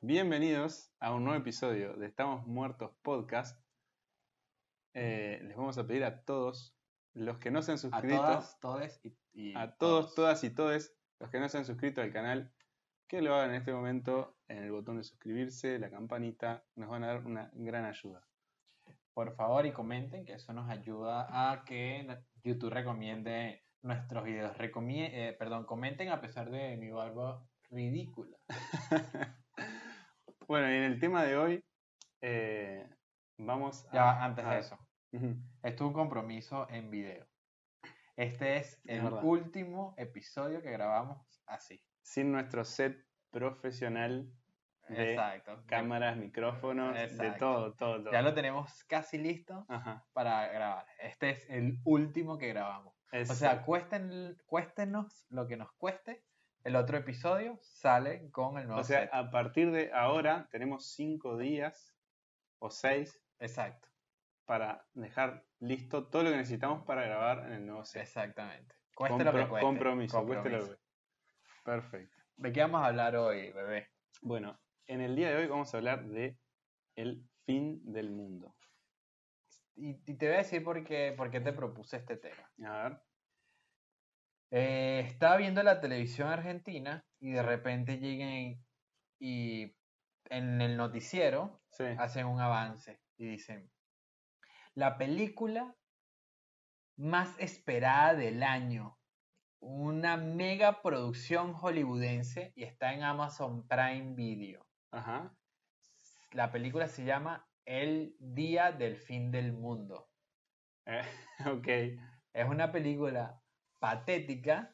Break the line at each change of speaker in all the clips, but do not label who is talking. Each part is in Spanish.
Bienvenidos a un nuevo episodio de Estamos Muertos Podcast. Eh, les vamos a pedir a todos los que no se han
A
suscrito,
todas, todes y, y
a todos, todas y todes, los que no se han suscrito al canal, que lo hagan en este momento en el botón de suscribirse, la campanita, nos van a dar una gran ayuda.
Por favor, y comenten, que eso nos ayuda a que YouTube recomiende nuestros videos. Recomie- eh, perdón, comenten a pesar de mi barba ridícula.
bueno, y en el tema de hoy eh, vamos a...
Ya, va, antes
a-
de eso, esto es un compromiso en video. Este es el último episodio que grabamos así.
Sin nuestro set profesional de
Exacto.
cámaras, micrófonos, de todo, todo, todo.
Ya lo tenemos casi listo
Ajá.
para grabar. Este es el último que grabamos. O sea, cuesten, cuéstenos lo que nos cueste. El otro episodio sale con el nuevo
O sea,
set.
a partir de ahora tenemos cinco días o seis
Exacto,
para dejar listo todo lo que necesitamos para grabar en el nuevo set.
exactamente. Cueste lo que
Compro-
cueste.
Compromiso, cueste lo que. Perfecto.
¿De qué vamos a hablar hoy, bebé?
Bueno, en el día de hoy vamos a hablar de el fin del mundo.
Y, y te voy a decir por qué, por qué te propuse este tema.
A ver.
Eh, estaba viendo la televisión argentina y de repente llegan y en el noticiero
Sí.
hacen un avance y dicen, la película más esperada del año, una mega producción hollywoodense y está en Amazon Prime Video.
Ajá.
La película se llama El Día del Fin del Mundo.
Eh, ok.
Es una película patética,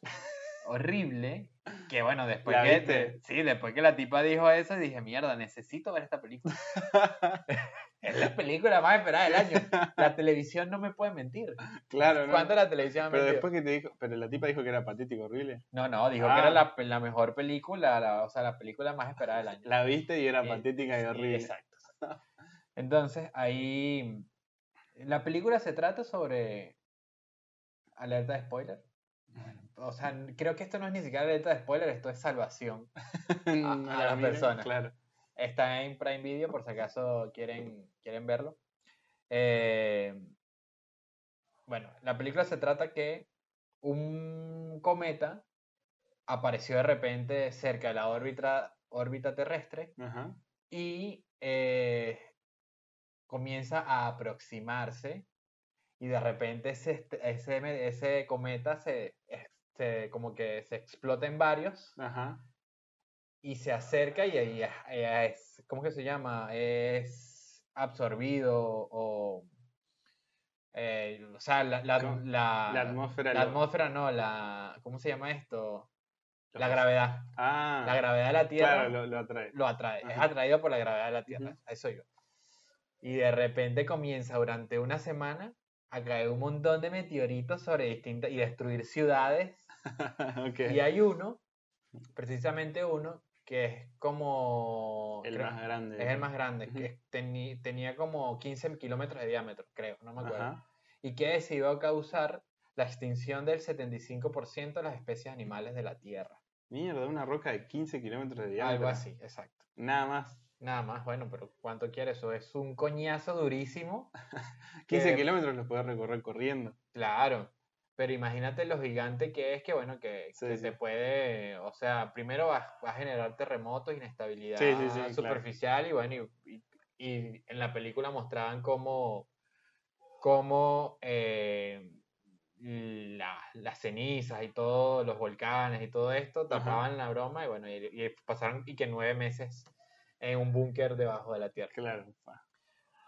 horrible, que bueno, después
¿La
que,
viste?
sí, después que la tipa dijo eso, dije, mierda, necesito ver esta película. Es la película más esperada del año. La televisión no me puede mentir.
claro, ¿no?
¿Cuánto la televisión ha
Pero
mentido?
después que te dijo, pero la tipa dijo que era patético, horrible.
No, no, dijo que
Ah.
era la, pe- la mejor película, la- o sea, la película más esperada del año.
La viste y era
Sí,
patética y
sí,
horrible.
exacto. Entonces, ahí. La película se trata sobre. Alerta de spoiler. O sea, creo que esto no es ni siquiera alerta de spoiler, esto es salvación.
No
a la
miren,
persona.
Claro.
Está en Prime Video por si acaso quieren, quieren verlo. Eh, bueno, la película se trata que un cometa apareció de repente cerca de la órbita, órbita terrestre
Ajá.
y eh, comienza a aproximarse y de repente ese, ese, ese cometa se, es- se- como que se explota en varios
Ajá.
y se acerca y ahí es, es- ¿cómo que se llama? Es absorbido o, eh, o sea, la, la, la-
La atmósfera.
la
lo-
atmósfera no, la, ¿cómo se llama esto? La gravedad.
Ah.
La gravedad de la Tierra
Claro, lo, lo atrae.
lo atrae, es
Ajá.
atraído por la gravedad de la Tierra,
Ujú.
a eso yo. Y de repente comienza durante una semana a caer un montón de meteoritos sobre distintas y destruir ciudades. Y hay uno, precisamente uno, que es como...
el
creo-
más grande.
es el más grande, que teni- tenía como 15 kilómetros de diámetro, creo, no me acuerdo.
Ajá.
Y que decidió causar la extinción del 75% de las especies animales de la Tierra.
Mierda, una roca de 15 kilómetros de diámetro.
Algo así, exacto.
Nada más.
Nada más, bueno, pero ¿cuánto quiere eso? Es un coñazo durísimo.
15
que-
kilómetros los puedes recorrer corriendo.
Claro, pero imagínate lo gigante que es, que bueno, que,
Sí,
que
sí.
te puede, o sea, primero va, va a generar terremotos, inestabilidad
Sí, claro.
superficial y bueno, y, y- y en la película mostraban cómo, cómo eh, la- las cenizas y todos los volcanes y todo esto tapaban la broma y bueno, y, y pasaron y que nueve meses en un búnker debajo de la tierra.
Claro.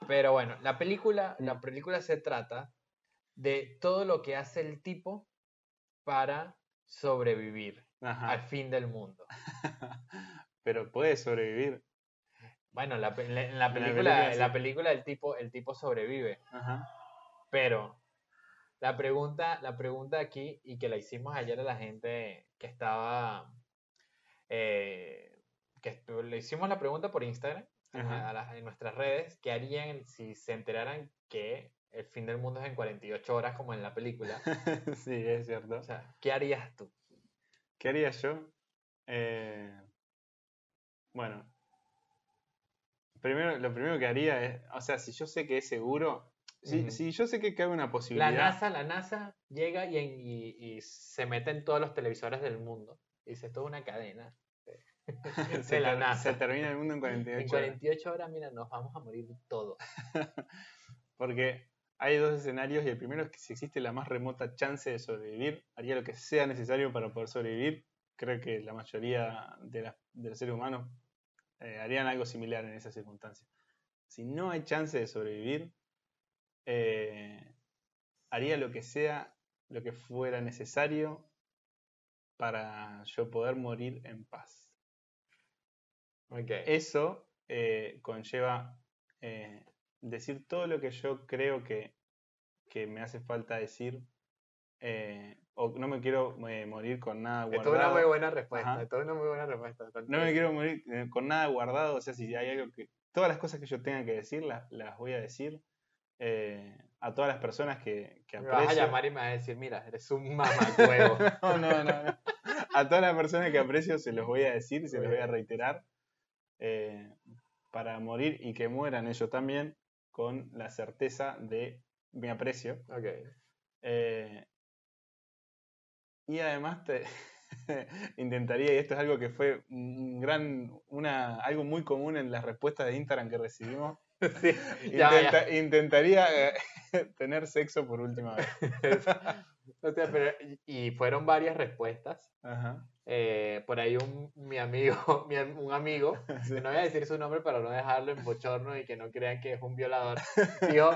Pero bueno, la película, la película se trata de todo lo que hace el tipo para sobrevivir
Ajá.
al fin del mundo.
Pero puede sobrevivir.
Bueno, la, en la
la
película, en la película el tipo, el tipo sobrevive,
Ajá.
pero la pregunta, la pregunta aquí, y que la hicimos ayer a la gente que estaba, eh, que le hicimos la pregunta por Instagram, a- las- en nuestras redes, ¿qué harían si se enteraran que el fin del mundo es en 48 horas como en la película?
sí, es cierto.
O sea, ¿qué harías tú?
¿Qué haría yo? Eh, bueno, primero, lo primero que haría es, o sea, si yo sé que es seguro, si, si yo sé que cabe una
La
posibilidad,
NASA, la NASA llega y, y- y se mete en todos los televisores del mundo. Y dice, esto es una cadena.
se,
la NASA.
termina el mundo en 48
En
horas.
48 horas, mira, nos vamos a morir todos.
Porque hay dos escenarios y el primero es que si existe la más remota chance de sobrevivir, haría lo que sea necesario para poder sobrevivir. Creo que la mayoría de, de los seres humanos eh, harían algo similar en esas circunstancias. Si no hay chance de sobrevivir, eh, haría lo que sea, lo que fuera necesario para yo poder morir en paz. Eso eh, conlleva eh, decir todo lo que yo creo que, que me hace falta decir. eh, o no me quiero morir con nada
Esto es
guardado.
una muy buena respuesta. Esto es una muy buena respuesta.
No me quiero morir con nada guardado. O sea, si hay algo que. Todas las cosas que yo tenga que decir, las, las voy a decir eh, a todas las personas que, que
Me vas a
aprecio.
llamar y me vas a decir, mira, eres un mamacuevo.
no, no, no, no. A todas las personas que aprecio se los voy a decir y se los voy a reiterar eh, para morir y que mueran ellos también con la certeza de mi aprecio.
ok.
Eh, y además te intentaría, y esto es algo que fue un gran, una, algo muy común en las respuestas de Instagram que recibimos,
Sí, ya,
intenta- intentaría eh, tener sexo por última vez.
ya. O sea, pero, y fueron varias respuestas.
Ajá.
Eh, por ahí un, mi amigo, mi un amigo,
Sí.
que no voy a decir su nombre para no dejarlo en bochorno y que no crean que es un violador, dijo,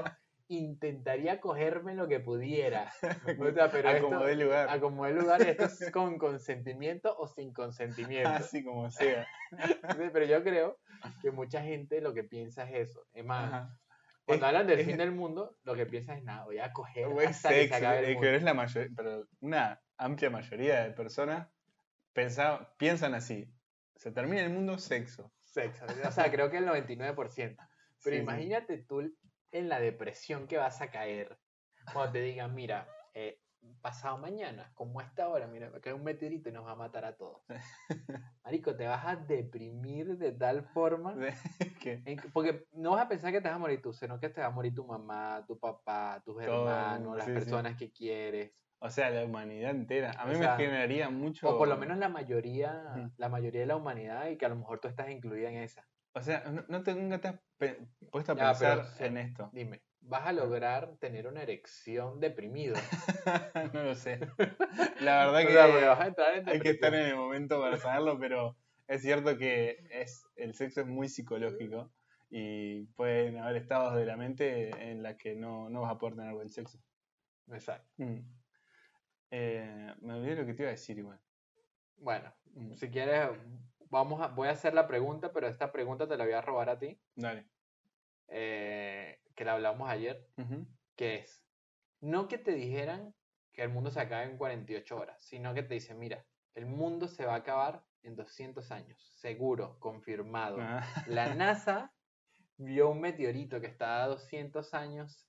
intentaría cogerme lo que pudiera. O sea, pero
a como lugar.
a como lugar, esto es con consentimiento o sin consentimiento.
Así como sea.
Pero yo creo que mucha gente lo que piensa es eso. Es más,
Ajá.
cuando
Es-
hablan del
es-
fin del mundo, lo que piensan es nada, voy a coger
Buen
hasta que se
sexo,
acabe el
es que
mundo.
es la mayoría, pero una amplia mayoría de personas pensa- piensan así. Se termina el mundo, sexo.
Sexo. O sea, creo que el 99%. Pero
Sí, sí.
imagínate tú en la depresión que vas a caer cuando te digan, mira, eh, pasado mañana, como a esta hora, mira, caer un meteorito y nos va a matar a todos. Marico, te vas a deprimir de tal forma. en que- porque no vas a pensar que te vas a morir tú, sino que te va a morir tu mamá, tu papá, tus
Todo
hermanos, las
sí.
personas que quieres.
O sea, la humanidad entera. A
O
mí
sea,
me generaría mucho.
O por lo menos la mayoría, la mayoría de la humanidad y que a lo mejor tú estás incluida en esa.
O sea, no, no te, nunca te has puesto a
Ya, pero
pensar en esto.
Dime, ¿vas a lograr tener una erección deprimido?
no lo sé. La verdad que
sea, vas a entrar en
hay que estar en el momento para saberlo, pero es cierto que es, el sexo es muy psicológico y pueden haber estados de la mente en la que no, no vas a poder tener buen sexo.
Exacto.
Mm. Eh, me olvidé lo que te iba a decir igual.
Bueno,
Mm,
si quieres, vamos a, voy a hacer la pregunta, pero esta pregunta te la voy a robar a ti,
Dale.
eh, que la hablamos ayer, que es, no que te dijeran que el mundo se acaba en 48 horas, sino que te dicen, mira, el mundo se va a acabar en 200 años, seguro, confirmado.
Ah,
La NASA vio un meteorito que está a 200 años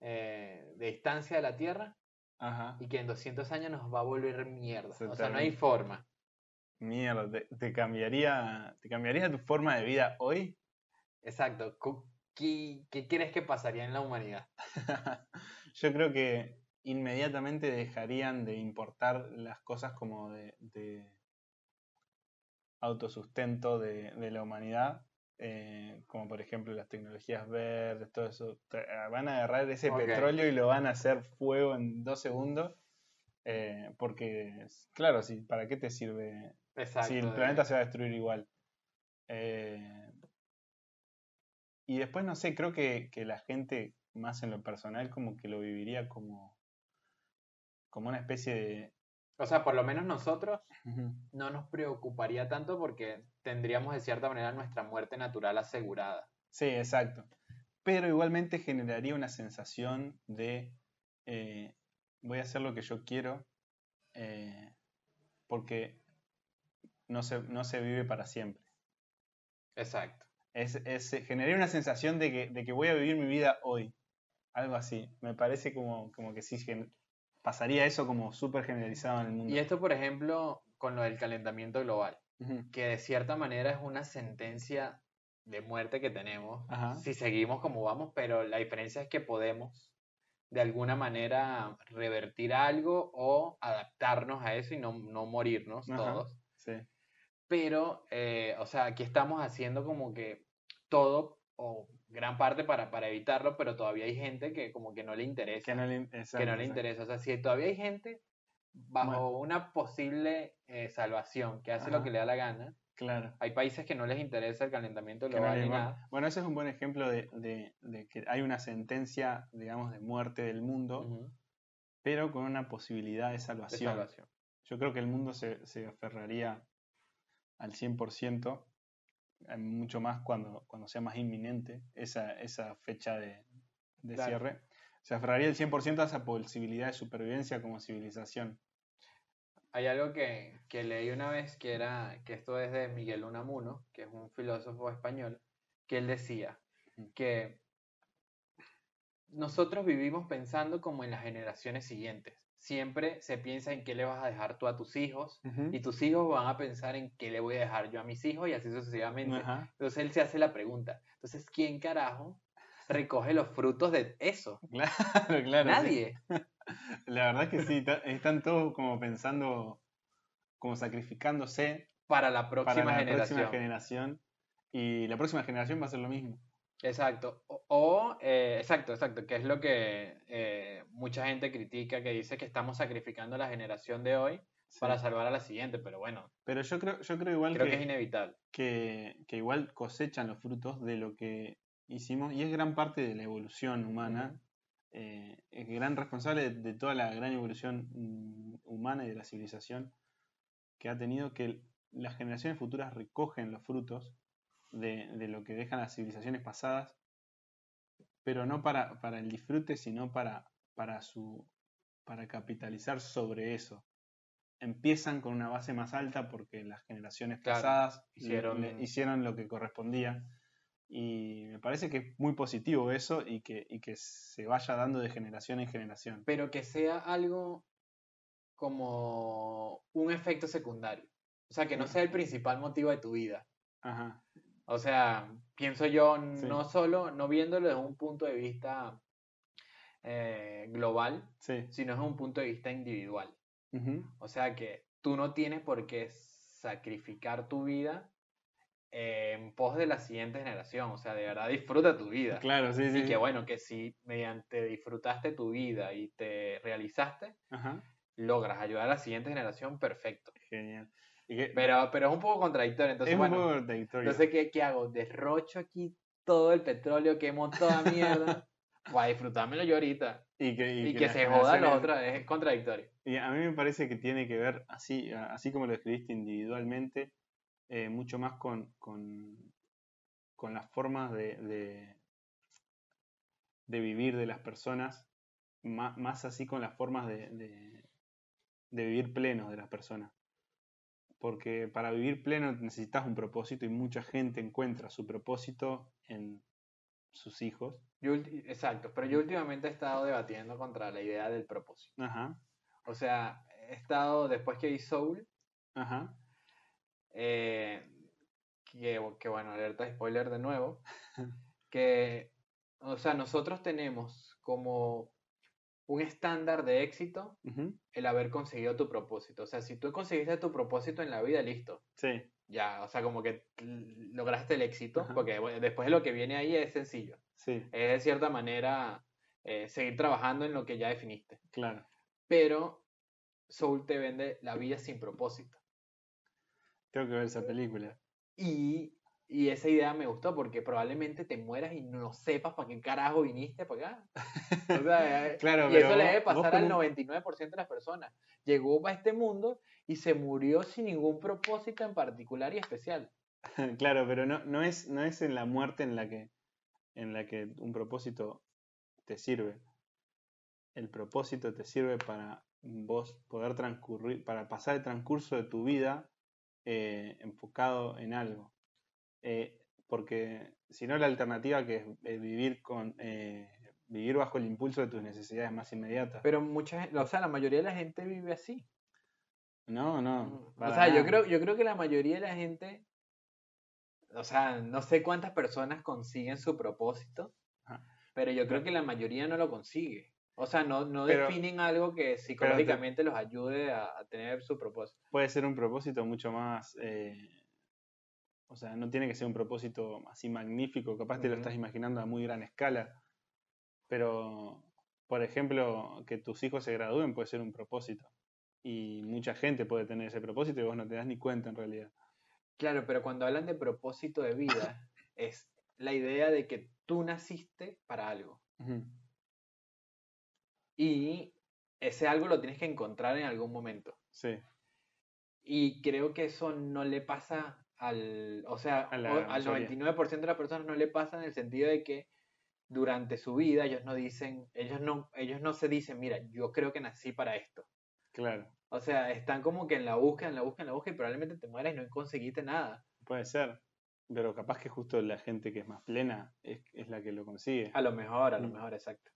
eh, de distancia de la Tierra
Ajá.
y que en 200 años nos va a volver mierda. O sea, no hay forma.
Mierda, te, te cambiaría, ¿te cambiaría tu forma de vida hoy?
Exacto. ¿Qué, qué crees que pasaría en la humanidad?
Yo creo que inmediatamente dejarían de importar las cosas como de, de autosustento de, de la humanidad, eh, como por ejemplo las tecnologías verdes, todo eso. Ah, Van a agarrar ese petróleo y lo van a hacer fuego en dos segundos, eh, porque, claro, si, ¿para qué te sirve
Exacto.
si el planeta se va a destruir igual. Eh, y después, no sé, creo que, que la gente, más en lo personal, como que lo viviría como, como una especie de...
O sea, por lo menos nosotros no nos preocuparía tanto porque tendríamos de cierta manera nuestra muerte natural asegurada.
Sí, exacto. Pero igualmente generaría una sensación de eh, voy a hacer lo que yo quiero eh, porque no se, no se vive para siempre.
Exacto.
Es, es, generaría una sensación de que, de que voy a vivir mi vida hoy. Algo así. Me parece como, como que sí pasaría eso como súper generalizado en el mundo.
Y esto, por ejemplo, con lo del calentamiento global, que de cierta manera es una sentencia de muerte que tenemos
Ajá.
si seguimos como vamos, pero la diferencia es que podemos de alguna manera revertir algo o adaptarnos a eso y no, no morirnos
Ajá.
todos.
Sí.
Pero, eh, o sea, aquí estamos haciendo como que todo o gran parte para, para evitarlo, pero todavía hay gente que como que no le interesa.
Que no le,
que
exacto,
no le
exacto.
interesa. O sea, si todavía hay gente bajo una posible eh, salvación que hace lo que le da la gana,
Claro.
hay países que no les interesa el calentamiento
no
global ni nada.
Bueno, ese es un buen ejemplo de, de- de que hay una sentencia, digamos, de muerte del mundo, pero con una posibilidad de
de
salvación.
salvación.
Yo creo que el mundo se, se aferraría al 100%, eh, mucho más cuando, cuando sea más inminente esa, esa fecha de, de
Claro.
cierre. Se aferraría al 100% a esa posibilidad de supervivencia como civilización.
Hay algo que, que leí una vez que era, que esto es de Miguel Unamuno, que es un filósofo español, que él decía que nosotros vivimos pensando como en las generaciones siguientes. Siempre se piensa en qué le vas a dejar tú a tus hijos y tus hijos van a pensar en qué le voy a dejar yo a mis hijos y así sucesivamente. Entonces él se hace la pregunta, entonces ¿quién carajo recoge los frutos de eso?
Claro, claro. sí.
Nadie.
La verdad es que sí, están todos como pensando, como sacrificándose
Para la próxima
para la
generación.
próxima generación. Y la próxima generación va a hacer lo mismo.
Exacto. O, o, eh, exacto, exacto, que es lo que eh, mucha gente critica, que dice que estamos sacrificando a la generación de hoy
Sí.
para salvar a la siguiente, pero bueno,
Pero yo creo, yo creo igual
creo
que,
que es inevitable.
que, que igual cosechan los frutos de lo que hicimos y es gran parte de la evolución humana. eh, es gran responsable de, de toda la gran evolución mm, humana y de la civilización que ha tenido que las generaciones futuras recogen los frutos de, de lo que dejan las civilizaciones pasadas, pero no para, para el disfrute, sino para, para, su, para capitalizar sobre eso. Empiezan con una base más alta porque las generaciones
Claro,
pasadas
hicieron-
le- hicieron lo que correspondía. Y me parece que es muy positivo eso y que, y que se vaya dando de generación en generación.
Pero que sea algo como un efecto secundario. O sea, que no sea el principal motivo de tu vida.
Ajá.
O sea, pienso yo,
Sí.
no solo, no viéndolo desde un punto de vista eh, global,
Sí.
sino desde un punto de vista individual. O sea que tú no tienes por qué sacrificar tu vida eh, en pos de la siguiente generación. O sea, de verdad disfruta tu vida.
Claro, sí, sí.
Y que bueno, que si mediante disfrutaste tu vida y te realizaste,
Ajá.
logras ayudar a la siguiente generación, perfecto.
Genial.
Pero, pero es un poco contradictorio. Entonces,
es
bueno,
un poco contradictorio.
entonces ¿qué, qué hago? Derrocho aquí todo el petróleo, quemo toda mierda para disfrutármelo yo ahorita.
y que, y
Y,
que
se jodan los
generaciones-
otros, es contradictorio.
Y a mí me parece que tiene que ver, así, así como lo escribiste individualmente, eh, mucho más con, con, con las formas de, de, de vivir de las personas, ma- más, así con las formas de, de, de vivir plenos de las personas. Porque para vivir pleno necesitas un propósito y mucha gente encuentra su propósito en sus hijos.
Yo exacto, pero yo últimamente he estado debatiendo contra la idea del propósito.
Ajá,
O sea, he estado, después que vi Soul,
ajá,
eh, que, que bueno, alerta spoiler de nuevo, que, o sea, nosotros tenemos como un estándar de éxito el haber conseguido tu propósito. O sea, si tú conseguiste tu propósito en la vida, listo.
sí,
Ya, o sea, como que lograste el éxito,
Ajá.
porque después lo que viene ahí es sencillo.
sí,
Es de cierta manera eh, seguir trabajando en lo que ya definiste.
claro.
Pero Soul te vende la vida sin propósito.
Tengo que ver esa película.
Y, y esa idea me gustó porque probablemente te mueras y no sepas para qué carajo viniste para acá. O sea, eh,
Claro,
y
pero
eso le debe pasar al
como-
99% de las personas. Llegó a este mundo y se murió sin ningún propósito en particular y especial.
Claro, pero no, no, es, no es en la muerte en la que en la que un propósito te sirve. El propósito te sirve para vos poder transcurrir, para pasar el transcurso de tu vida eh, enfocado en algo. Eh, porque si no la alternativa que es eh, vivir con eh, vivir bajo el impulso de tus necesidades más inmediatas.
Pero mucha o sea, la mayoría de la gente vive así.
no, no.
O
para
sea, yo creo, yo creo que la mayoría de la gente o sea, no sé cuántas personas consiguen su propósito,
Ajá.
pero yo creo que la mayoría no lo consigue. O sea, no, no
Pero-
definen algo que psicológicamente los ayude a, a tener su propósito.
Puede ser un propósito mucho más. eh, o sea, no tiene que ser un propósito así magnífico, capaz te lo estás imaginando a muy gran escala. Pero, por ejemplo, que tus hijos se gradúen puede ser un propósito. Y mucha gente puede tener ese propósito y vos no te das ni cuenta en realidad.
Claro, pero cuando hablan de propósito de vida, es la idea de que tú naciste para algo. Y ese algo lo tienes que encontrar en algún momento.
Sí,
Y creo que eso no le pasa al, o sea,
la
al
mayoría.
99% de las personas no le pasa en el sentido de que durante su vida ellos no dicen, ellos no, ellos no se dicen, mira, yo creo que nací para esto.
claro,
O sea, están como que en la búsqueda, en la búsqueda, en la búsqueda y probablemente te mueras y no conseguiste nada.
puede ser. Pero capaz que justo la gente que es más plena es, es la que lo consigue.
A lo mejor, a lo
Mm.
mejor, exacto.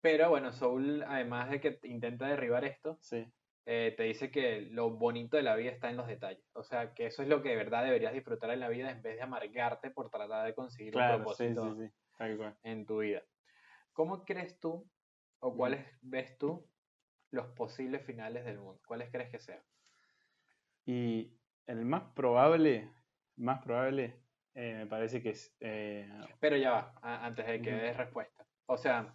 Pero bueno, Soul, además de que intenta derribar esto,
Sí,
eh, te dice que lo bonito de la vida está en los detalles. O sea, que eso es lo que de verdad deberías disfrutar en la vida en vez de amargarte por tratar de conseguir un
claro, sí, sí,
propósito
sí,
en tu vida. ¿Cómo crees tú o cuáles ves tú los posibles finales del mundo? ¿Cuáles crees que sean?
Y el más probable, más probable, eh, me parece que es. eh,
Pero ya va, antes de que des respuesta. O sea,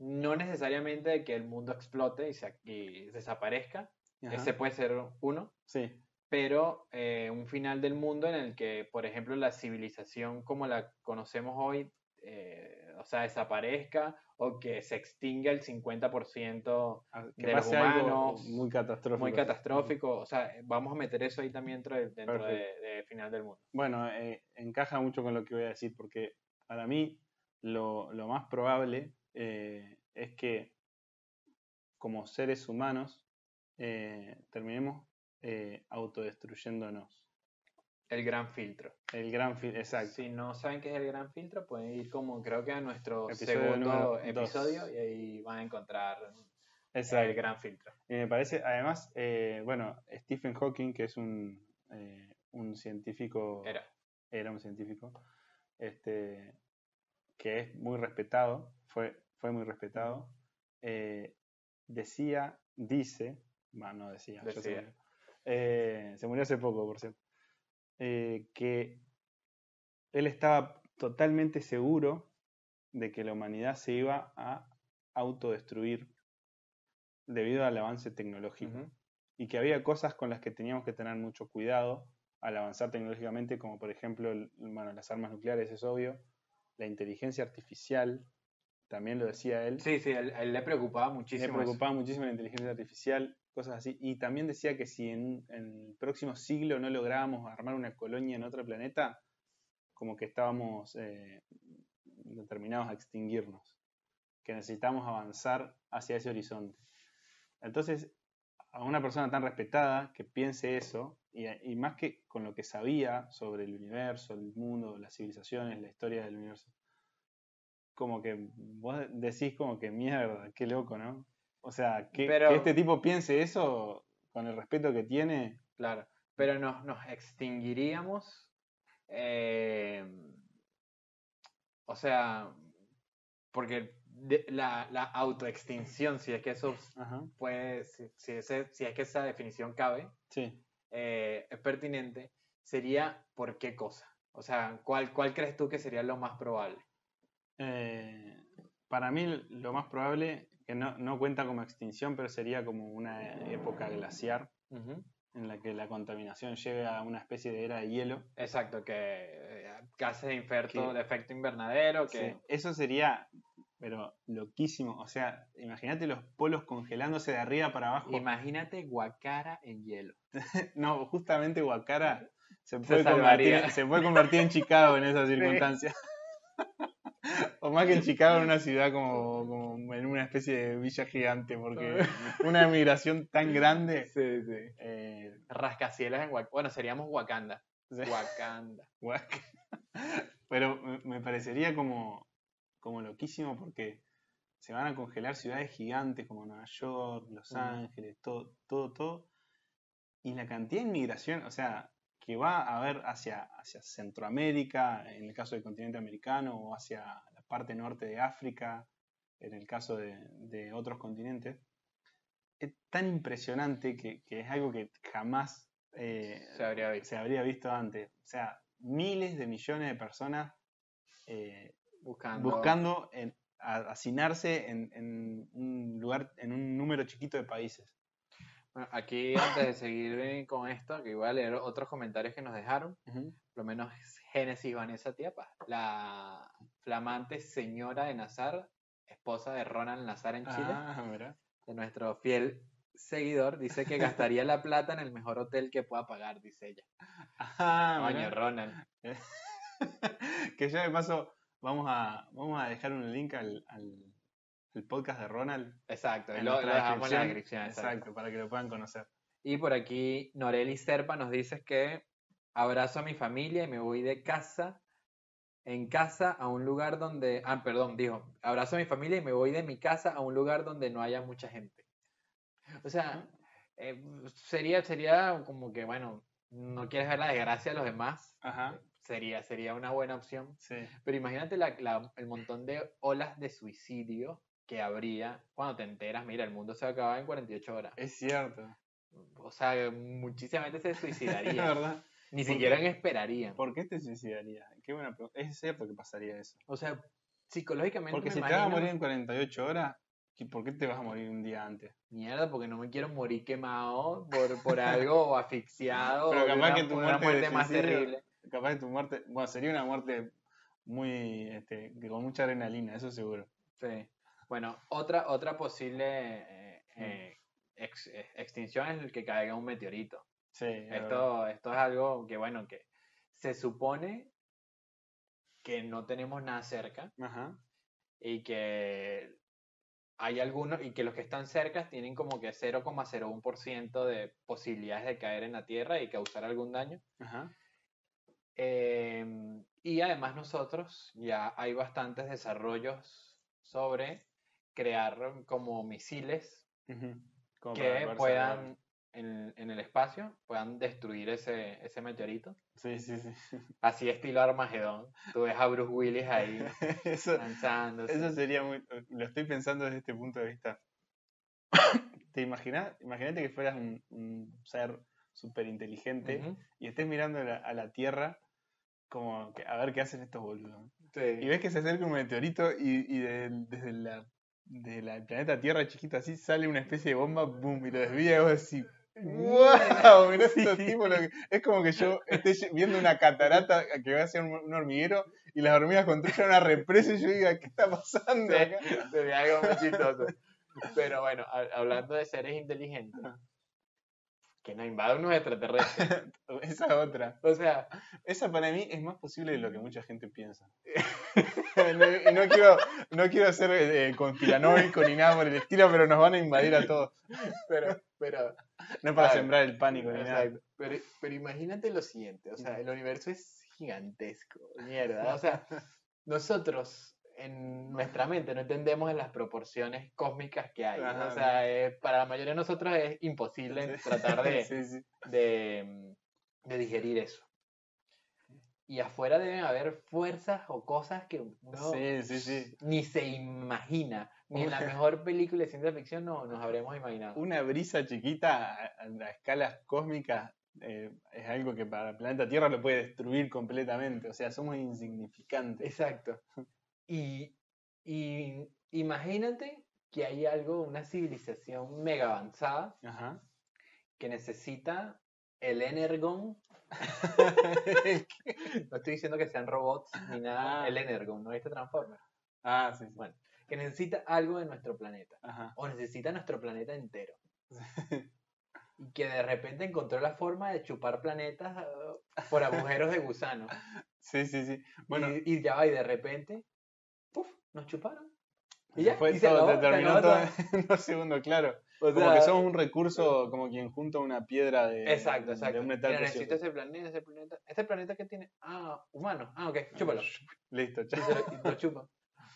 no necesariamente de que el mundo explote y, se, y desaparezca.
ajá,
Ese puede ser uno.
Sí,
pero eh, un final del mundo en el que, por ejemplo, la civilización como la conocemos hoy, eh, o sea, desaparezca o que se extinga el 50%
a- que
de los humanos,
muy catastrófico.
muy catastrófico. O sea, vamos a meter eso ahí también dentro, de, dentro de, de final del mundo.
Bueno, eh, encaja mucho con lo que voy a decir, porque para mí lo, lo más probable eh, es que como seres humanos eh, terminemos eh, autodestruyéndonos.
El gran filtro.
El gran fin, exacto.
Si no saben qué es el gran filtro, pueden ir como creo que a nuestro
Episodio
segundo
dos.
episodio y ahí van a encontrar
Exacto.
el gran filtro.
Y me parece, además, eh, bueno, Stephen Hawking, que es un, eh, un científico,
Era.
era un científico, este, que es muy respetado, fue, fue muy respetado, eh, decía, dice, bueno, no decía, se murió, eh, se murió hace poco, por cierto, eh, que él estaba totalmente seguro de que la humanidad se iba a autodestruir debido al avance tecnológico y que había cosas con las que teníamos que tener mucho cuidado al avanzar tecnológicamente, como por ejemplo el- bueno, las armas nucleares, es obvio, la inteligencia artificial, también lo decía él,
Sí, sí, él, él le preocupaba
le
muchísimo. eso.
preocupaba muchísimo la inteligencia artificial, cosas así, y también decía que si en, en el próximo siglo no lográbamos armar una colonia en otro planeta, como que estábamos eh, determinados a extinguirnos, que necesitamos avanzar hacia ese horizonte. Entonces, a una persona tan respetada que piense eso, y, y más que con lo que sabía sobre el universo, el mundo, las civilizaciones, la historia del universo, como que vos decís como que mierda, qué loco, ¿no? O sea, que,
Pero-
que este tipo piense eso con el respeto que tiene,
Claro, pero nos, nos extinguiríamos. eh, o sea, porque de- la, la autoextinción, si es que eso
Ajá,
puede, si, si ese- si es que esa definición cabe,
sí.
eh, es pertinente, sería por qué cosa. O sea, ¿cuál, ¿cuál crees tú que sería lo más probable?
Eh, para mí lo más probable, que no, no cuenta como extinción, pero sería como una época glaciar en la que la contaminación llegue a una especie de era de hielo.
Exacto, que eh, gases de, inferto- de efecto invernadero, que
Sí, Eso sería, pero loquísimo. O sea, imagínate los polos congelándose de arriba para abajo.
imagínate Guacara en hielo.
No, justamente Guacara se puede,
salvaría.
convertir, se puede convertir en Chicago en esas circunstancias. O más que en Chicago, en una ciudad como, como en una especie de villa gigante, porque una migración tan grande.
Sí, sí.
eh,
Rascacielos en Wakanda. Bueno, seríamos Wakanda. Wakanda.
Pero me- parecería como, como loquísimo porque se van a congelar ciudades gigantes como Nueva York, Los
Mm.
Ángeles, todo, todo, todo. Y la cantidad de inmigración, o sea, que va a ver hacia, hacia Centroamérica, en el caso del continente americano, o hacia parte norte de África, en el caso de, de otros continentes, es tan impresionante que, que es algo que jamás eh,
Se habría visto.
se habría visto antes. O sea, miles de millones de personas eh,
Buscando.
buscando en- a- hacinarse en, en un lugar, en un número chiquito de países.
Bueno, aquí, antes de seguir eh, con esto, que voy a leer otros comentarios que nos dejaron. Por lo menos Génesis Vanessa Tiapa, la flamante señora de Nazar, esposa de Ronald Nazar en Chile,
Ah, mira.
de nuestro fiel seguidor, dice que gastaría la plata en el mejor hotel que pueda pagar, dice ella.
Ah,
Coño. Ronald.
que ya de paso vamos a, vamos a dejar un link al, al, al podcast de Ronald.
Exacto,
en
lo, lo dejamos en la descripción. exacto.
Exacto, para que lo puedan conocer.
Y por aquí Noreli Serpa nos dice que abrazo a mi familia y me voy de casa en casa a un lugar donde, ah, perdón, dijo, abrazo a mi familia y me voy de mi casa a un lugar donde no haya mucha gente. O sea, eh, sería, sería como que, bueno, no quieres ver la desgracia de los demás,
Ajá,
sería, sería una buena opción.
sí.
Pero imagínate la- la- el montón de olas de suicidio que habría cuando te enteras, mira, el mundo se va a acabar en 48 horas.
Es cierto.
O sea, muchísima gente se suicidaría.
verdad.
Ni
¿Por
siquiera
qué?
esperarían.
¿Por qué te suicidarías? Qué buena pregunta. Es cierto que pasaría eso.
O sea, psicológicamente
Porque
me
si te vas a morir en 48 horas, ¿qué- ¿por qué te vas a morir un día antes?
Mierda, porque no me quiero morir quemado por, por algo o asfixiado
Pero capaz
una,
que tu
una
muerte
más terrible.
Capaz que tu muerte, bueno, sería una muerte muy, este, con mucha adrenalina, eso seguro.
Sí. Bueno, otra, otra posible eh, eh, ex- eh, extinción es el que caiga un meteorito.
Sí, verdad.
Esto, esto es algo que, bueno, que se supone que no tenemos nada cerca
Ajá.
y que hay algunos, y que los que están cerca tienen como que 0,01% de posibilidades de caer en la Tierra y causar algún daño.
Ajá.
Em, y además nosotros ya hay bastantes desarrollos sobre crear como misiles.
Como
que puedan. En, en el espacio, puedan destruir ese, ese meteorito.
Sí, sí, sí.
Así estilo Armagedón. Tú ves a Bruce Willis ahí
Eso,
lanzándose.
eso sería muy. Lo estoy pensando desde este punto de vista. ¿Te imaginas? Imagínate que fueras un, un ser súper inteligente y estés mirando a la, a la Tierra como que a ver qué hacen estos boludos.
sí.
Y ves que se acerca un meteorito y, y de- desde la, desde la- el planeta Tierra chiquito así sale una especie de bomba, boom, y lo desvía y vos decís, ¡Wow! Mirá estos tipos, que- Es como que yo esté viendo una catarata que va hacia un, un hormiguero y las hormigas construyen una represa y yo diga, ¿qué está pasando
Sí,
acá?
sería algo muy chistoso. Pero bueno, ha- hablando de seres inteligentes, que nos invaden unos extraterrestres.
Esa es otra.
O sea,
Esa para mí es más posible de lo que mucha gente piensa. no, y no quiero, no quiero ser eh, conspiranoico ni nada por el estilo, pero nos van a invadir a todos.
pero, pero,
No es para
ver,
sembrar el pánico ni nada.
Pero, pero imagínate lo siguiente, o sea, el universo es gigantesco, mierda. O sea, nosotros en nuestra mente no entendemos en las proporciones cósmicas que hay. O sea, eh, para la mayoría de nosotros es imposible
Sí.
tratar de,
Sí, sí.
de, de digerir eso. Y afuera deben haber fuerzas o cosas que uno
Sí, sí, sí.
ni se imagina. Ni en la mejor película de ciencia ficción no, nos habremos imaginado.
Una brisa chiquita a escalas cósmicas eh, es algo que para el planeta Tierra lo puede destruir completamente. O sea, somos insignificantes.
Exacto. Y, y imagínate que hay algo, una civilización mega avanzada
Ajá.
que necesita el Energon. No estoy diciendo que sean robots ni nada.
Ah.
El Energon, ¿no viste Transformers?
ah, sí, sí.
Bueno, que necesita algo de nuestro planeta.
Ajá.
O necesita nuestro planeta entero. Y que de repente encontró la forma de chupar planetas ah, por agujeros de gusano.
Sí, sí, sí. Bueno,
y, y ya va, y de repente. Nos chuparon. Y ya,
fue
y se
todo,
acabó, se acabó
todo en dos segundos, claro.
O
Como que somos un recurso, como quien junta una piedra de,
Exacto,
de
exacto.
un
Mira,
metal
necesito ese planeta, ese planeta. ¿Este planeta que tiene? Ah, humano. Ah, ok, chúpalo.
Listo,
Y,
chao.
se lo, y lo chupa.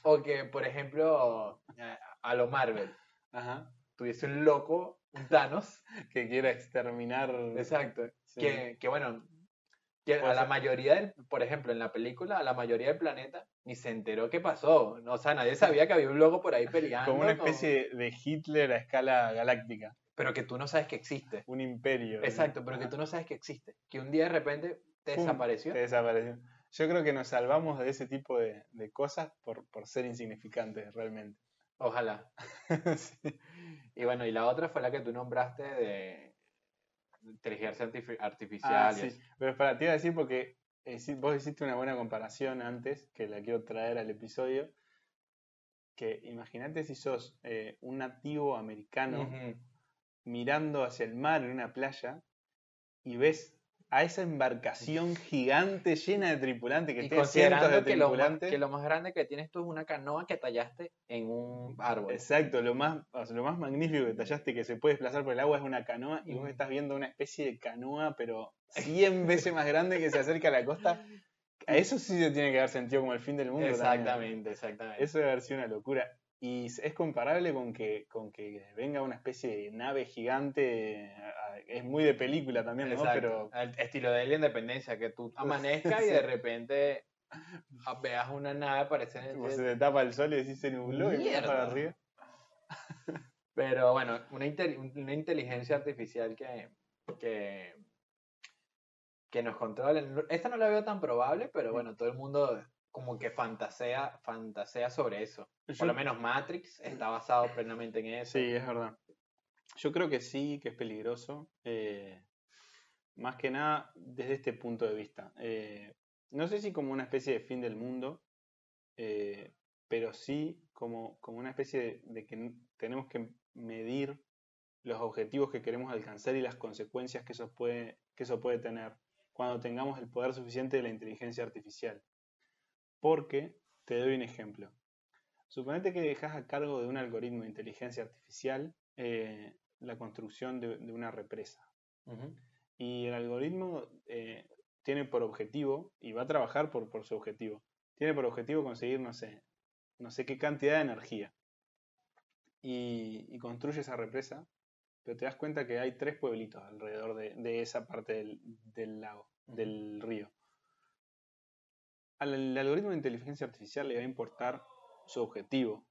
O que, por ejemplo, a, a lo Marvel,
Ajá.
tuviese un loco, un Thanos.
Que quiera exterminar.
Exacto.
Sí.
Que, que, bueno, Que a la mayoría del, por ejemplo, en la película, a la mayoría del planeta ni se enteró qué pasó. O sea, nadie sabía que había un loco por ahí peleando.
Como una
con-
especie de Hitler a escala galáctica.
Pero que tú no sabes que existe.
Un imperio. ¿no?
Exacto, pero que tú no sabes que existe. Que un día de repente te
Pum,
desapareció.
te desapareció. Yo creo que nos salvamos de ese tipo de, de cosas por, por ser insignificantes, realmente.
Ojalá.
Sí.
Y bueno, y la otra fue la que tú nombraste de inteligencia artifi- artificial.
Ah, sí. Pero para ti iba a decir porque eh, vos hiciste una buena comparación antes, que la quiero traer al episodio, que imagínate si sos eh, un nativo americano mirando hacia el mar en una playa y ves a esa embarcación gigante llena de tripulantes, que
Y
tiene cientos de
que lo, que lo más grande que tienes tú es una canoa que tallaste en un árbol.
Exacto, lo más, o sea, lo más magnífico que tallaste que se puede desplazar por el agua es una canoa y vos estás viendo una especie de canoa, pero 100 veces más grande que se acerca a la costa. A eso sí se tiene que haber sentido como el fin del mundo. también.
Exactamente, exactamente.
Eso debe haber sido una locura. Y es comparable con que, con que venga una especie de nave gigante. a- Es muy de película también, ¿no?
Exacto.
Pero
El estilo de la independencia, que tú amanezcas y de repente veas una nave aparecer en el
se
cielo.
te tapa el sol y decís se nubló y para arriba.
Pero bueno, una, inte- una inteligencia artificial que, que, que nos controle. Esta no la veo tan probable, pero bueno, todo el mundo como que fantasea, fantasea sobre eso. Por lo menos Matrix está basado plenamente en eso.
Sí, es verdad. Yo creo que sí, que es peligroso. eh, más que nada desde este punto de vista. Eh, no sé si como una especie de fin del mundo, eh, pero sí como, como una especie de, de que tenemos que medir los objetivos que queremos alcanzar y las consecuencias que eso puede, que eso puede tener cuando tengamos el poder suficiente de la inteligencia artificial. Porque, te doy un ejemplo. Suponete que dejas a cargo de un algoritmo de inteligencia artificial eh, la construcción de, de una represa. Y el algoritmo eh, tiene por objetivo, y va a trabajar por, por su objetivo, tiene por objetivo conseguir, no sé, no sé qué cantidad de energía. Y, y construye esa represa, pero te das cuenta que hay tres pueblitos alrededor de, de esa parte del, del lago, del río. Al, al algoritmo de inteligencia artificial le va a importar su objetivo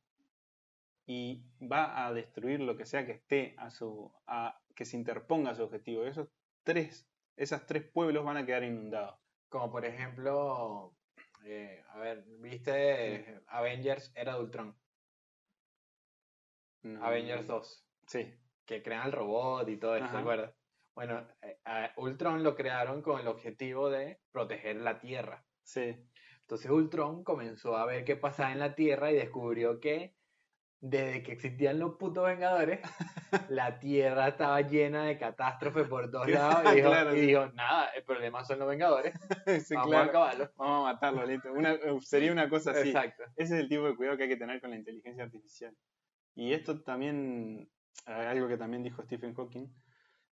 y va a destruir lo que sea que esté a su a, que se interponga a su objetivo. Esos tres, esas tres pueblos van a quedar inundados.
Como por ejemplo, eh, a ver, ¿viste Avengers Era de Ultron?
No-
Avengers 2,
Sí,
que crean el robot y todo eso, ¿te
Ajá.
acuerdas? Bueno, eh, a Ultron lo crearon con el objetivo de proteger la Tierra.
sí.
Entonces Ultron comenzó a ver qué pasaba en la Tierra y descubrió que desde que existían los putos Vengadores, la Tierra estaba llena de catástrofes por todos lados y dijo,
Claro,
y
sí.
dijo, nada, el problema son los Vengadores,
Sí,
vamos
claro.
a acabarlos.
Vamos a matarlo, listo. Una- eh, sería una cosa así.
Exacto.
Ese es el tipo de cuidado que hay que tener con la inteligencia artificial. Y esto también, eh, algo que también dijo Stephen Hawking,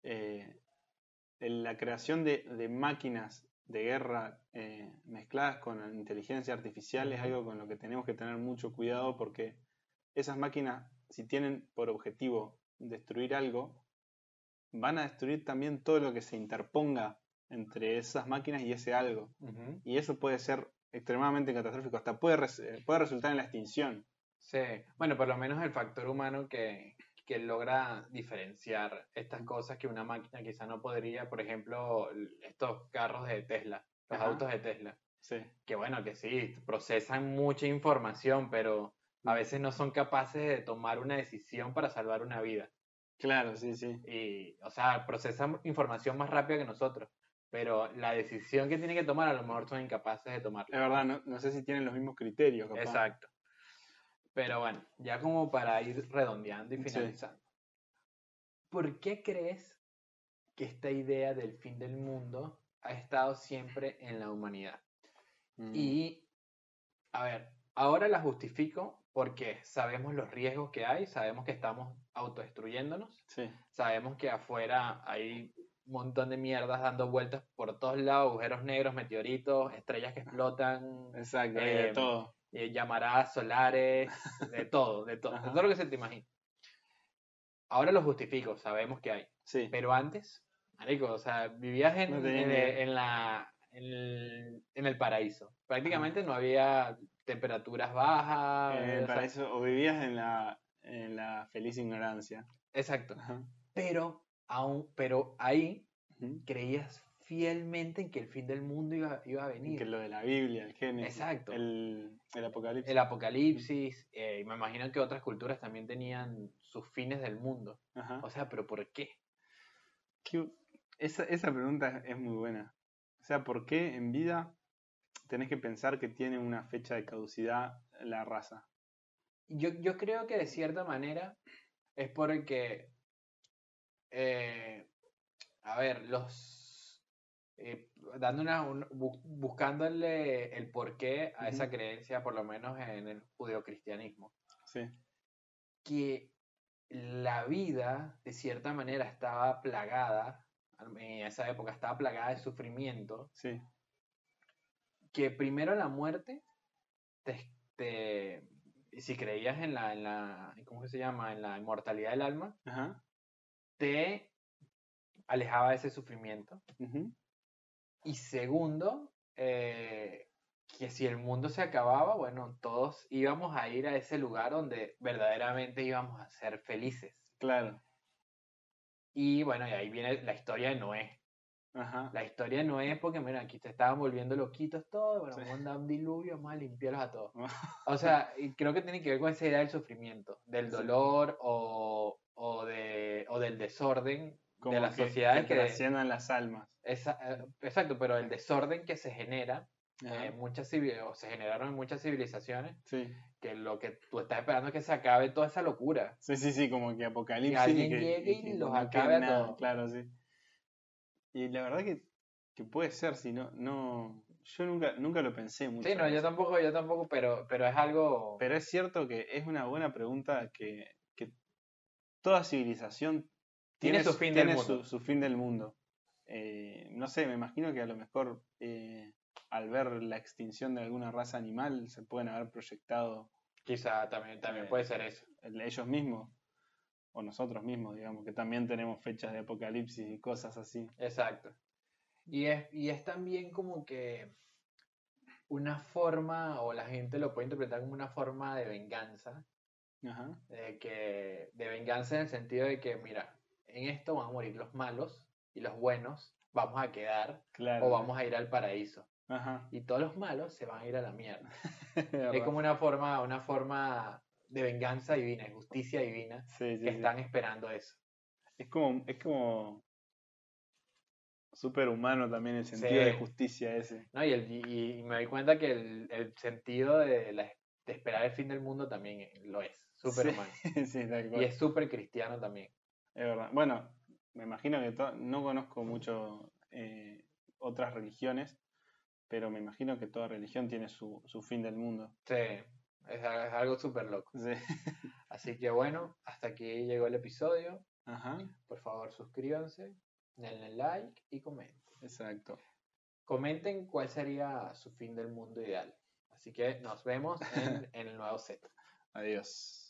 eh, la creación de, de máquinas de guerra eh, mezcladas con inteligencia artificial es algo con lo que tenemos que tener mucho cuidado porque esas máquinas, si tienen por objetivo destruir algo, van a destruir también todo lo que se interponga entre esas máquinas y ese algo. Y eso puede ser extremadamente catastrófico, hasta puede, res- eh, puede resultar en la extinción.
Sí, bueno, por lo menos el factor humano que, que logra diferenciar estas cosas que una máquina quizá no podría, por ejemplo, estos carros de Tesla, los
Ajá.
autos de Tesla,
Sí,
que bueno, que sí, procesan mucha información, pero a veces no son capaces de tomar una decisión para salvar una vida.
claro, sí, sí.
Y, o sea, procesan información más rápida que nosotros, pero la decisión que tienen que tomar a lo mejor son incapaces de tomarla.
Es verdad, no, no sé si tienen los mismos criterios. capaz.
Exacto. Pero bueno, ya como para ir redondeando y
Sí.
finalizando. ¿Por qué crees que esta idea del fin del mundo ha estado siempre en la humanidad?
Mm,
Y, a ver, ahora la justifico porque sabemos los riesgos que hay, sabemos que estamos autodestruyéndonos,
Sí,
sabemos que afuera hay un montón de mierdas dando vueltas por todos lados, agujeros negros, meteoritos, estrellas que explotan,
exacto, de
Eh,
todo.
Eh, llamaradas solares, de todo, de todo, de todo lo que se te imagine. Ahora lo justifico, sabemos que hay.
Sí,
Pero antes, marico, o sea, vivías en,
No
en, la, en el, en el paraíso. Prácticamente no había temperaturas bajas.
En el
o sea,
paraíso, o vivías en la, en la feliz ignorancia.
Exacto.
Ajá.
Pero, aún, pero ahí creías fielmente en que el fin del mundo iba, iba a venir.
Que lo de la Biblia, el Génesis,
Exacto.
el, el Apocalipsis.
El apocalipsis, eh, y me imagino que otras culturas también tenían sus fines del mundo.
Ajá.
O sea, pero ¿por qué?
Qué- Esa, esa pregunta es muy buena. O sea, ¿por qué en vida tenés que pensar que tiene una fecha de caducidad la raza?
Yo, yo creo que de cierta manera es porque, eh, a ver, los, eh, dando una, un- bu- buscándole el porqué a esa
Ujú.
creencia, por lo menos en el judeocristianismo,
Sí.
que la vida de cierta manera estaba plagada, en esa época estaba plagada de sufrimiento,
Sí.
que primero la muerte te, te- si creías en la, en la ¿cómo se llama? en la inmortalidad del alma,
Ajá.
te alejaba de ese sufrimiento.
ujú,
Y segundo, eh, que si el mundo se acababa, bueno, todos íbamos a ir a ese lugar donde verdaderamente íbamos a ser felices.
Claro.
Y bueno, y ahí viene la historia de Noé.
Ajá.
La historia de Noé, porque mira, aquí se estaban volviendo loquitos todos, bueno,
Sí.
vamos a mandar un diluvio, vamos a limpiarlos a todos. O sea, creo que tiene que ver con esa idea del sufrimiento, del
Sí.
dolor o, o, de, o del desorden
Como
de las
que,
sociedades
que
que...
trasciendan las almas.
Esa- eh, exacto, pero el desorden que se genera, en muchas civi- o se generaron en muchas civilizaciones,
Sí.
que lo que tú estás esperando es que se acabe toda esa locura.
sí, sí, sí, como que apocalipsis.
Que alguien
que-
llegue y
que
los acabe a
nada,
todos.
Claro, sí. Y la verdad que, que puede ser, si no, no. Yo nunca, nunca lo pensé mucho.
Sí, no, yo tampoco, yo tampoco, pero, pero es algo...
Pero es cierto que es una buena pregunta que, que toda civilización
Tiene su fin del mundo.
su- su fin del mundo. Eh, no sé, me imagino que a lo mejor eh, al ver la extinción de alguna raza animal se pueden haber proyectado
Quizá también, también
Eh,
puede ser eso.
el- ellos mismos o nosotros mismos, digamos, que también tenemos fechas de apocalipsis y cosas así.
Exacto. Y es, y es también como que una forma, o la gente lo puede interpretar como una forma de venganza,
Ajá.
de, que, de venganza en el sentido de que, mira, en esto van a morir los malos y los buenos vamos a quedar
Claro.
o vamos a ir al paraíso.
Ajá.
Y todos los malos se van a ir a la mierda.
Es
como una forma, una forma de venganza divina, de justicia divina,
Sí, sí,
que
sí.
están esperando eso.
Es como, es como súper humano también el sentido de justicia ese.
¿no? Y, el, y, y me doy cuenta que el, el sentido de, la- de esperar el fin del mundo también lo es, súper
Sí,
humano.
sí, tal cual.
Y es súper cristiano también.
Es verdad. Bueno, me imagino que no conozco mucho eh, otras religiones, pero me imagino que toda religión tiene su, su fin del mundo.
Sí, es algo súper loco.
Sí.
Así que bueno, hasta aquí llegó el episodio.
Ajá,
Por favor, suscríbanse, denle like y comenten.
exacto.
Comenten cuál sería su fin del mundo ideal. Así que nos vemos en, en el nuevo set.
Adiós.